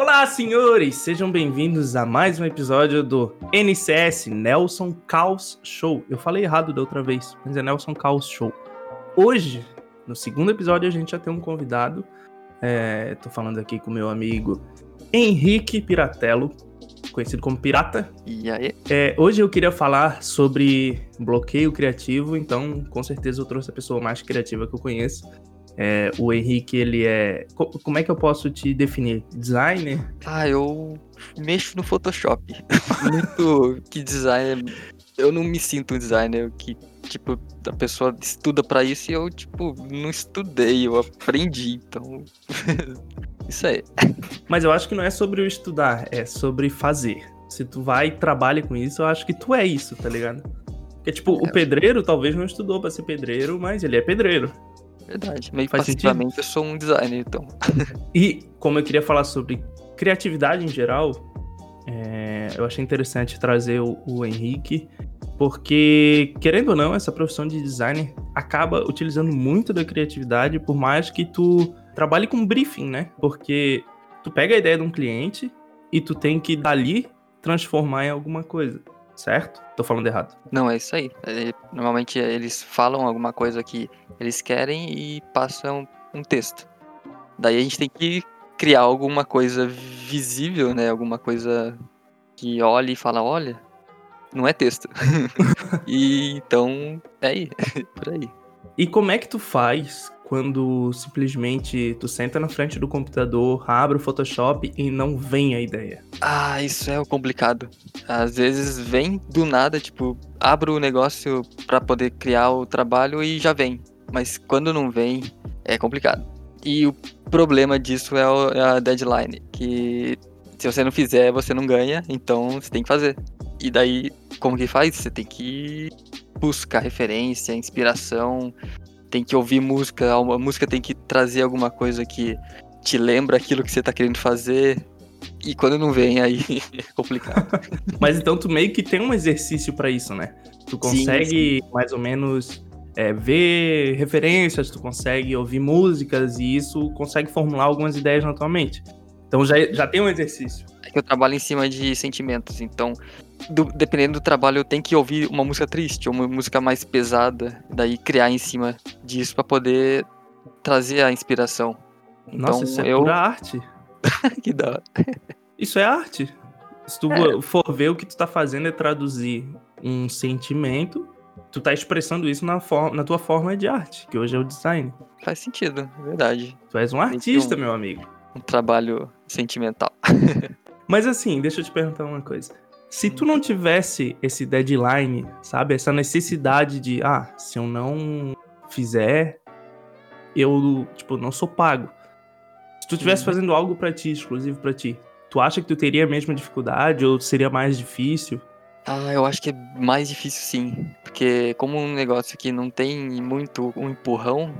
Olá, senhores! Sejam bem-vindos a mais um episódio do NCS Nelson Caos Show. Eu falei errado da outra vez, mas é Nelson Caos Show. Hoje, no segundo episódio, a gente já tem um convidado. É, tô falando aqui com meu amigo Henrique Piratello, conhecido como Pirata. E aí? É, hoje eu queria falar sobre bloqueio criativo, então com certeza eu trouxe a pessoa mais criativa que eu conheço. É, o Henrique, ele é. Como é que eu posso te definir? Designer? Ah, eu mexo no Photoshop. Muito que designer. Eu não me sinto um designer que, tipo, a pessoa estuda para isso e eu, tipo, não estudei, eu aprendi, então. isso aí. Mas eu acho que não é sobre o estudar, é sobre fazer. Se tu vai e trabalha com isso, eu acho que tu é isso, tá ligado? Porque, tipo, é. o pedreiro talvez não estudou para ser pedreiro, mas ele é pedreiro. Verdade. Meio Faz passivamente sentido? eu sou um designer, então. e como eu queria falar sobre criatividade em geral, é, eu achei interessante trazer o, o, Henrique, porque, querendo ou não, essa profissão de designer acaba utilizando muito da criatividade, por mais que tu trabalhe com briefing, né? Porque tu pega a ideia de um cliente e tu tem que dali transformar em alguma coisa certo? Tô falando errado. Não, é isso aí. Normalmente eles falam alguma coisa que eles querem e passam um texto. Daí a gente tem que criar alguma coisa visível, né? Alguma coisa que olhe e fala, olha, não é texto. e então, é aí, por aí. E como é que tu faz quando simplesmente tu senta na frente do computador, abre o Photoshop e não vem a ideia? Ah, isso é complicado. Às vezes vem do nada, tipo, abro o negócio para poder criar o trabalho e já vem. Mas quando não vem, é complicado. E o problema disso é, é a deadline, que se você não fizer, você não ganha, então você tem que fazer. E daí, como que faz? Você tem que buscar referência, inspiração, tem que ouvir música, a música tem que trazer alguma coisa que te lembra aquilo que você tá querendo fazer. E quando não vem, aí é complicado. Mas então tu meio que tem um exercício para isso, né? Tu consegue sim, sim. mais ou menos é, ver referências, tu consegue ouvir músicas e isso consegue formular algumas ideias na tua mente. Então já, já tem um exercício. É que eu trabalho em cima de sentimentos, então do, dependendo do trabalho, eu tenho que ouvir uma música triste ou uma música mais pesada, daí criar em cima disso para poder trazer a inspiração. Então, Nossa, isso é eu... pura arte. que da Isso é arte. Se tu é. for ver o que tu tá fazendo é traduzir um sentimento, tu tá expressando isso na, forma, na tua forma de arte, que hoje é o design. Faz sentido, é verdade. Tu és um artista, meu amigo. Um trabalho sentimental. Mas assim, deixa eu te perguntar uma coisa. Se tu não tivesse esse deadline, sabe? Essa necessidade de, ah, se eu não fizer, eu, tipo, não sou pago. Se tu estivesse uhum. fazendo algo para ti, exclusivo para ti, tu acha que tu teria a mesma dificuldade ou seria mais difícil? Ah, eu acho que é mais difícil sim. Porque como um negócio que não tem muito um empurrão,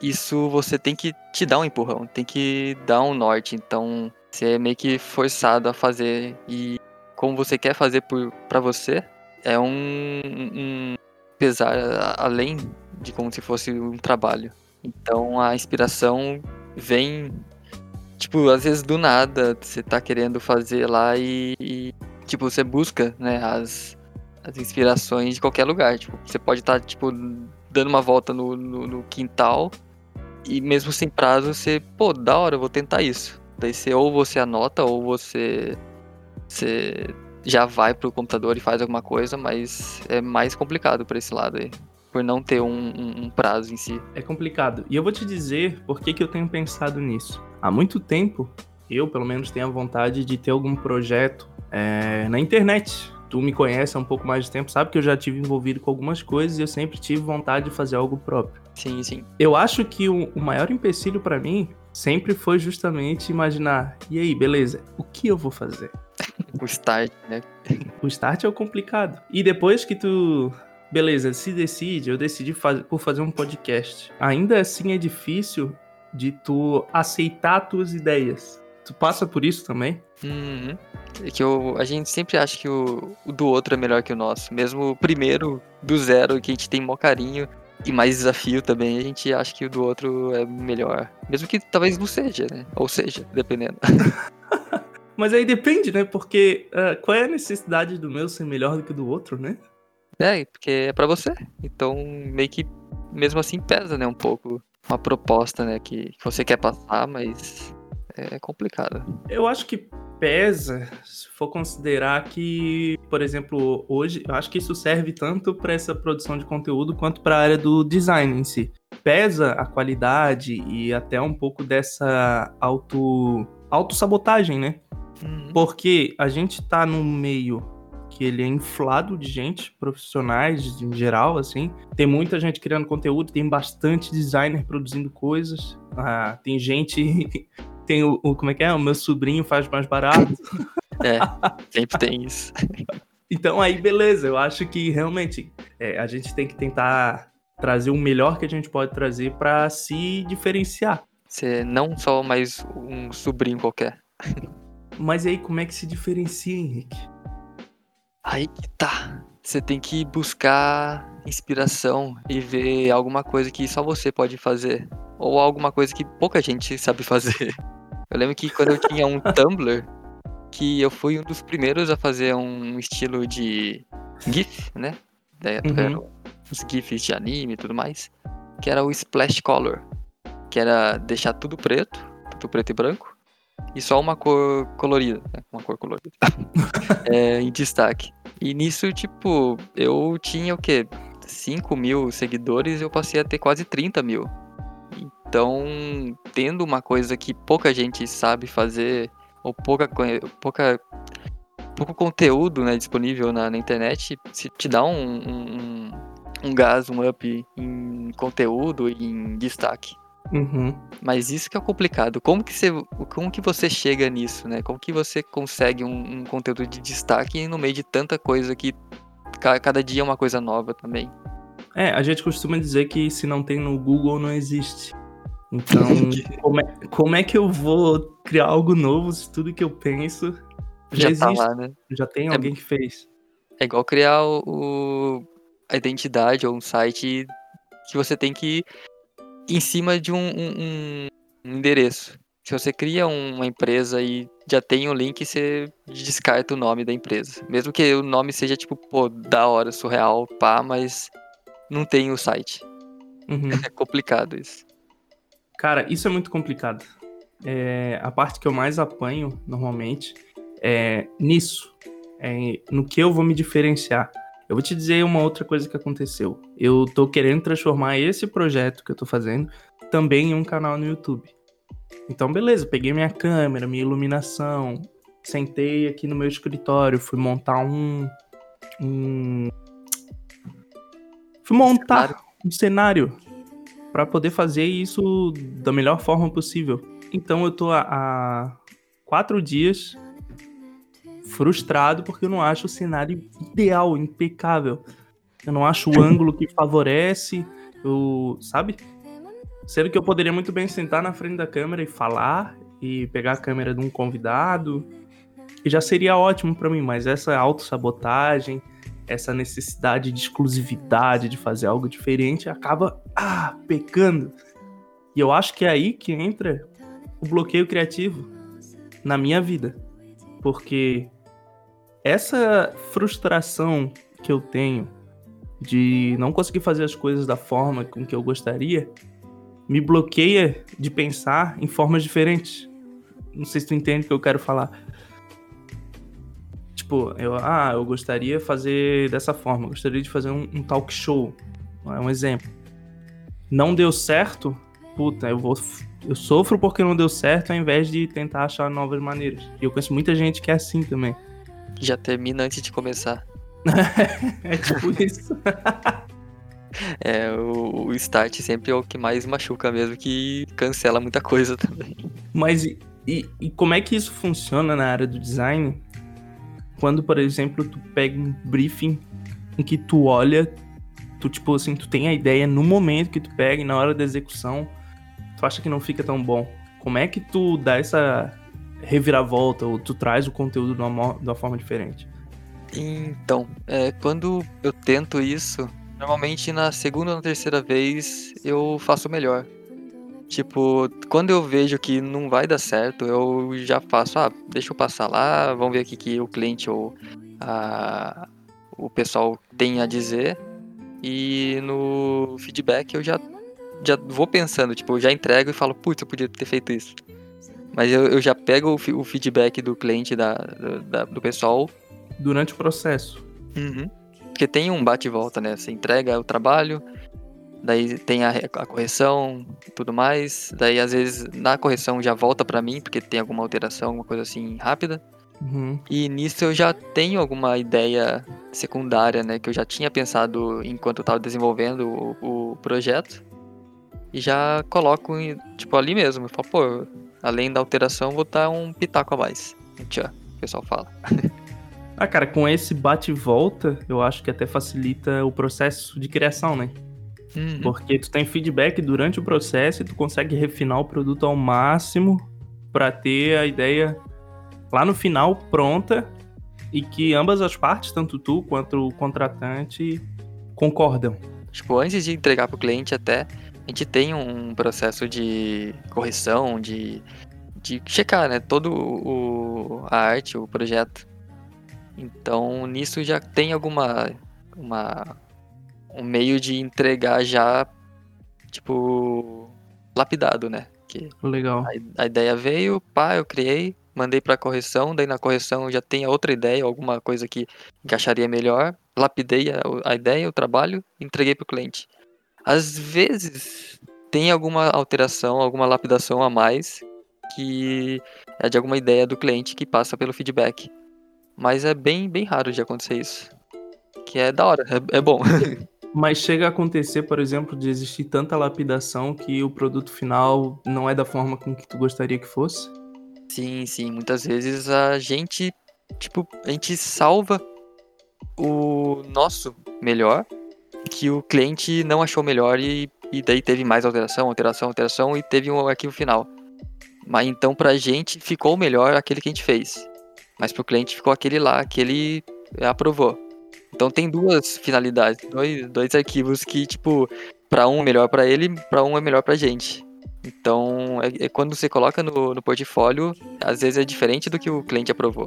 isso você tem que te dar um empurrão, tem que dar um norte. Então, você é meio que forçado a fazer. E como você quer fazer para você, é um, um pesar além de como se fosse um trabalho. Então a inspiração vem, tipo, às vezes do nada, você tá querendo fazer lá e, e tipo, você busca, né, as, as inspirações de qualquer lugar. Tipo, você pode estar, tá, tipo, dando uma volta no, no, no, quintal e mesmo sem prazo, você, pô, da hora, eu vou tentar isso. Daí você ou você anota ou você você já vai pro computador e faz alguma coisa, mas é mais complicado por esse lado aí. Por não ter um, um, um prazo em si. É complicado. E eu vou te dizer por que, que eu tenho pensado nisso. Há muito tempo, eu pelo menos tenho a vontade de ter algum projeto é, na internet. Tu me conhece há um pouco mais de tempo, sabe que eu já tive envolvido com algumas coisas e eu sempre tive vontade de fazer algo próprio. Sim, sim. Eu acho que o, o maior empecilho para mim sempre foi justamente imaginar, e aí, beleza, o que eu vou fazer? o start, né? o start é o complicado. E depois que tu, beleza, se decide, eu decidi faz, por fazer um podcast. Ainda assim é difícil de tu aceitar tuas ideias. Tu passa por isso também? Uhum. É que eu, a gente sempre acha que o, o, do outro é melhor que o nosso. Mesmo o primeiro do zero, que a gente tem mó carinho, e mais desafio também, a gente acha que o do outro é melhor. Mesmo que talvez não seja, né? Ou seja, dependendo. Mas aí depende, né? Porque uh, qual é a necessidade do meu ser melhor do que do outro, né? É, porque é para você. Então, meio que mesmo assim pesa, né, um pouco uma proposta, né, que, que você quer passar, mas é complicado. Eu acho que pesa se for considerar que, por exemplo, hoje, eu acho que isso serve tanto para essa produção de conteúdo quanto para a área do design em si. Pesa a qualidade e até um pouco dessa auto autossabotagem, né? Uhum. Porque a gente tá num meio que ele é inflado de gente, profissionais em geral, assim. Tem muita gente criando conteúdo, tem bastante designer produzindo coisas. Ah, tem gente. Tem o, o, Como é que é? O meu sobrinho faz mais barato. É, sempre tem isso. Então aí, beleza, eu acho que realmente é, a gente tem que tentar trazer o melhor que a gente pode trazer para se diferenciar. Ser não só mais um sobrinho qualquer. Mas aí, como é que se diferencia, Henrique? Aí que tá. Você tem que buscar inspiração e ver alguma coisa que só você pode fazer. Ou alguma coisa que pouca gente sabe fazer. Eu lembro que quando eu tinha um Tumblr, que eu fui um dos primeiros a fazer um estilo de GIF, né? Da época uhum. os GIFs de anime e tudo mais. Que era o Splash Color. Que era deixar tudo preto, tudo preto e branco e só uma cor colorida, né? uma cor colorida, é, em destaque. E nisso, tipo, eu tinha o quê? 5 mil seguidores, eu passei a ter quase 30 mil. Então, tendo uma coisa que pouca gente sabe fazer, ou pouca, pouca pouco conteúdo né, disponível na, na internet, se te dá um, um, um gás, um up em conteúdo e em destaque. Uhum. Mas isso que é complicado. Como que, você, como que você chega nisso, né? Como que você consegue um, um conteúdo de destaque no meio de tanta coisa que cada dia é uma coisa nova também? É, a gente costuma dizer que se não tem no Google não existe. Então, como, é, como é que eu vou criar algo novo se tudo que eu penso já, já tá existe? Lá, né? Já tem é, alguém que fez. É igual criar o, o, a identidade ou um site que você tem que em cima de um, um, um endereço. Se você cria uma empresa e já tem o um link, você descarta o nome da empresa. Mesmo que o nome seja tipo, pô, da hora, surreal, pá, mas não tem o site. Uhum. É complicado isso. Cara, isso é muito complicado. É, a parte que eu mais apanho, normalmente, é nisso. É no que eu vou me diferenciar. Eu vou te dizer uma outra coisa que aconteceu. Eu tô querendo transformar esse projeto que eu tô fazendo também em um canal no YouTube. Então, beleza, peguei minha câmera, minha iluminação, sentei aqui no meu escritório, fui montar um. um fui montar um cenário para poder fazer isso da melhor forma possível. Então, eu tô há, quatro dias frustrado porque eu não acho o cenário ideal, impecável. Eu não acho o ângulo que favorece, eu, sabe? Sendo que eu poderia muito bem sentar na frente da câmera e falar e pegar a câmera de um convidado, e já seria ótimo para mim, mas essa autossabotagem, essa necessidade de exclusividade, de fazer algo diferente, acaba ah, pecando. E eu acho que é aí que entra o bloqueio criativo na minha vida. Porque essa frustração que eu tenho de não conseguir fazer as coisas da forma com que eu gostaria me bloqueia de pensar em formas diferentes. Não sei se tu entende o que eu quero falar. Tipo, eu, ah, eu gostaria de fazer dessa forma, gostaria de fazer um, um talk show. É um exemplo. Não deu certo, puta, eu vou eu sofro porque não deu certo ao invés de tentar achar novas maneiras. E eu conheço muita gente que é assim também. Já termina antes de começar. é tipo isso. é, o, o, start sempre é o que mais machuca mesmo, que cancela muita coisa também. Mas e, e, e como é que isso funciona na área do design? Quando, por exemplo, tu pega um briefing em que tu olha, tu tipo assim, tu tem a ideia no momento que tu pega e na hora da execução tu acha que não fica tão bom? Como é que tu dá essa reviravolta ou tu traz o conteúdo de uma, de uma forma diferente? Então, é, quando eu tento isso, normalmente na segunda ou na terceira vez eu faço melhor. Tipo, quando eu vejo que não vai dar certo, eu já faço, ah, deixa eu passar lá, vamos ver o que, que o cliente ou a, o pessoal tem a dizer. E no feedback eu já, já vou pensando, tipo, eu já entrego e falo, putz, eu podia ter feito isso. Mas eu, eu já pego o, o feedback do cliente, da, da, do pessoal. Durante o processo. Uhum. Porque tem um bate e volta, né? Você entrega o trabalho, daí tem a, a correção tudo mais. Daí, às vezes, na correção já volta para mim, porque tem alguma alteração, alguma coisa assim rápida. Uhum. E nisso eu já tenho alguma ideia secundária, né? Que eu já tinha pensado enquanto eu tava desenvolvendo o, o projeto. E já coloco, tipo, ali mesmo. Eu falo, pô, além da alteração, vou dar um pitaco a mais. Tchau, o pessoal fala. ah, cara, com esse bate e volta, eu acho que até facilita o processo de criação, né? Uhum. Porque tu tem feedback durante o processo e tu consegue refinar o produto ao máximo para ter a ideia lá no final pronta e que ambas as partes, tanto tu quanto o contratante, concordam. Tipo, antes de entregar para o cliente até, a gente tem um processo de correção, de, de checar, né, todo o, a arte, o projeto. Então, nisso já tem alguma uma um meio de entregar já tipo lapidado, né? Que Legal. A, a ideia veio, pá, eu criei, mandei para correção, daí na correção já tem outra ideia, alguma coisa que encaixaria melhor, lapidei a, a ideia, o trabalho, entreguei para o cliente. Às vezes tem alguma alteração, alguma lapidação a mais que é de alguma ideia do cliente que passa pelo feedback. Mas é bem, bem raro de acontecer isso. Que é da hora, é, é bom. Mas chega a acontecer, por exemplo, de existir tanta lapidação que o produto final não é da forma com que tu gostaria que fosse? Sim, sim. Muitas vezes a gente, tipo, a gente salva o nosso melhor, que o cliente não achou melhor e, e daí teve mais alteração, alteração, alteração e teve um arquivo final. Mas então pra gente ficou melhor aquele que a gente fez. Mas pro cliente ficou aquele lá que ele aprovou. Então tem duas finalidades, dois, dois arquivos que, tipo, para um é melhor para ele, para um é melhor pra gente. Então, é, é, quando você coloca no, no portfólio, às vezes é diferente do que o cliente aprovou.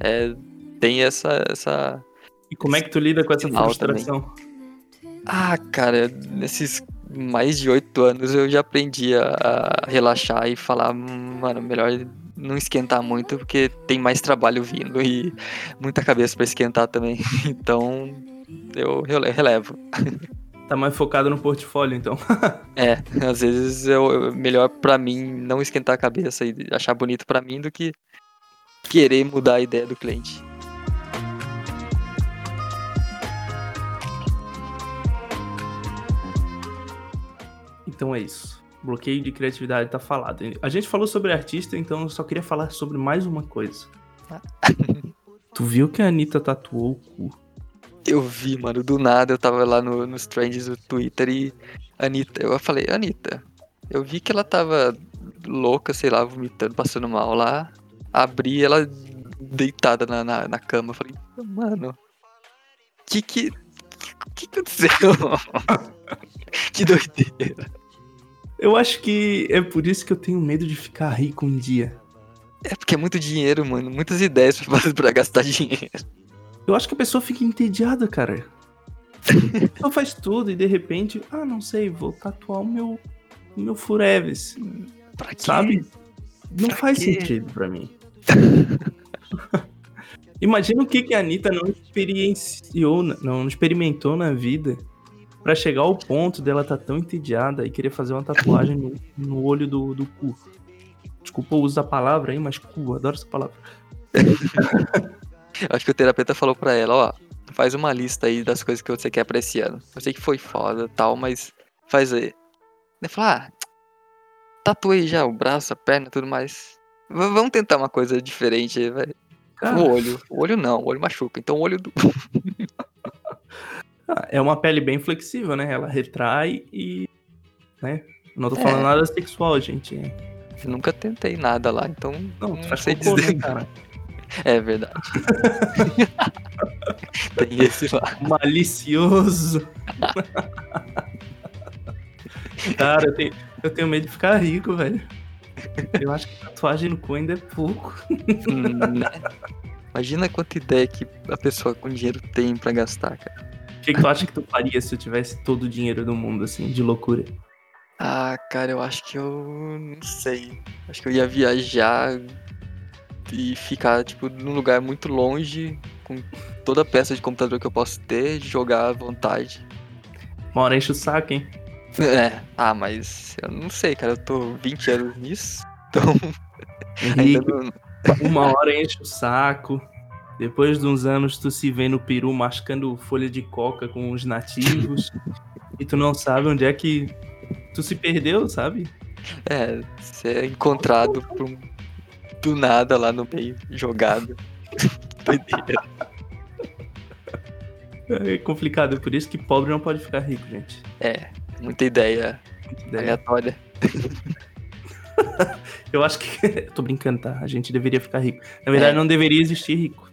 É, tem essa, essa. E como é que tu lida com essa frustração? Também. Ah, cara, nesses mais de oito anos eu já aprendi a, a relaxar e falar, mano, melhor não esquentar muito, porque tem mais trabalho vindo e muita cabeça para esquentar também. Então, eu relevo. Tá mais focado no portfólio, então. é, às vezes é melhor para mim não esquentar a cabeça e achar bonito para mim do que querer mudar a ideia do cliente. Então é isso. Bloqueio de criatividade tá falado. A gente falou sobre artista, então eu só queria falar sobre mais uma coisa. tu viu que a Anitta tatuou o cu? Eu vi, mano, do nada eu tava lá no, nos trends do Twitter e Anitta, eu falei, Anitta, eu vi que ela tava louca, sei lá, vomitando, passando mal lá. Abri ela deitada na, na, na cama. Eu falei, mano, que que. que aconteceu? que doideira. Eu acho que é por isso que eu tenho medo de ficar rico um dia. É porque é muito dinheiro, mano. Muitas ideias pra, pra gastar dinheiro. Eu acho que a pessoa fica entediada, cara. Ela faz tudo e de repente, ah, não sei, vou tatuar o meu, o meu Fureves. Pra quê? Sabe? Não pra faz quê? sentido pra mim. Imagina o que, que a Anitta não experienciou, não experimentou na vida para chegar ao ponto dela tá tão entediada e querer fazer uma tatuagem no, no olho do, do cu. Desculpa o uso da palavra aí, mas cu, adoro essa palavra. Acho que o terapeuta falou pra ela, ó, faz uma lista aí das coisas que você quer pra esse ano. Eu sei que foi foda tal, mas faz aí. Ele falou, ah, tatuei já o braço, a perna tudo mais. V vamos tentar uma coisa diferente aí, velho. O olho. O olho não, o olho machuca. Então o olho do. ah, é uma pele bem flexível, né? Ela retrai e. Né? Não tô falando é. nada sexual, gente. Eu nunca tentei nada lá, então. Não, não sei cocô, dizer. Né, cara? É verdade. Tem esse lá. Malicioso. Cara, eu tenho, eu tenho medo de ficar rico, velho. Eu acho que tatuagem no cu ainda é pouco. Hum, né? Imagina quanta ideia que a pessoa com dinheiro tem pra gastar, cara. O que, que tu acha que tu faria se eu tivesse todo o dinheiro do mundo, assim, de loucura? Ah, cara, eu acho que eu não sei. Acho que eu ia viajar e ficar, tipo, num lugar muito longe, com toda a peça de computador que eu posso ter, jogar à vontade. Uma hora enche o saco, hein? É, ah, mas eu não sei, cara, eu tô 20 anos nisso, então. Henrique, não... uma hora enche o saco. Depois de uns anos, tu se vê no peru mascando folha de coca com os nativos. e tu não sabe onde é que tu se perdeu, sabe? É, ser encontrado por um... do nada lá no meio, jogado. Doideira. É complicado, é por isso que pobre não pode ficar rico, gente. É, muita ideia Muita ideia. aleatória. Eu acho que. Tô brincando, tá? A gente deveria ficar rico. Na verdade, É. não deveria existir rico.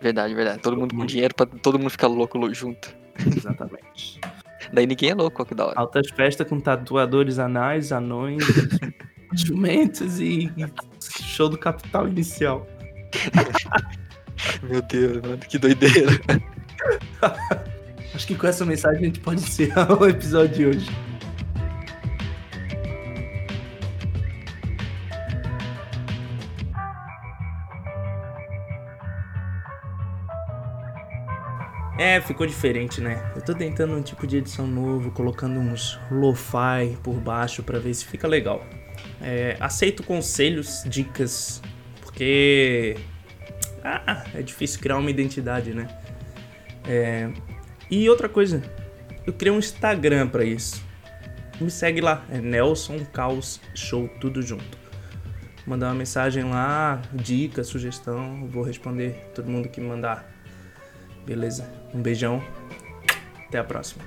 Verdade, verdade. Todo mundo com dinheiro pra todo mundo ficar louco lo- junto. Exatamente. Daí ninguém é louco, ó, que da hora. Altas festas com tatuadores anais, anões, jumentos e show do capital inicial. Meu Deus, mano, que doideira. Acho que com essa mensagem a gente pode encerrar o episódio de hoje. É, ficou diferente, né? Eu tô tentando um tipo de edição novo, colocando uns lo-fi por baixo pra ver se fica legal. É, aceito conselhos, dicas, porque ah, é difícil criar uma identidade, né? É, e outra coisa, eu criei um Instagram pra isso. Me segue lá, é Nelson Caos Show, tudo junto. Mandar uma mensagem lá, dica, sugestão, vou responder todo mundo que mandar. Beleza? Um beijão, até a próxima.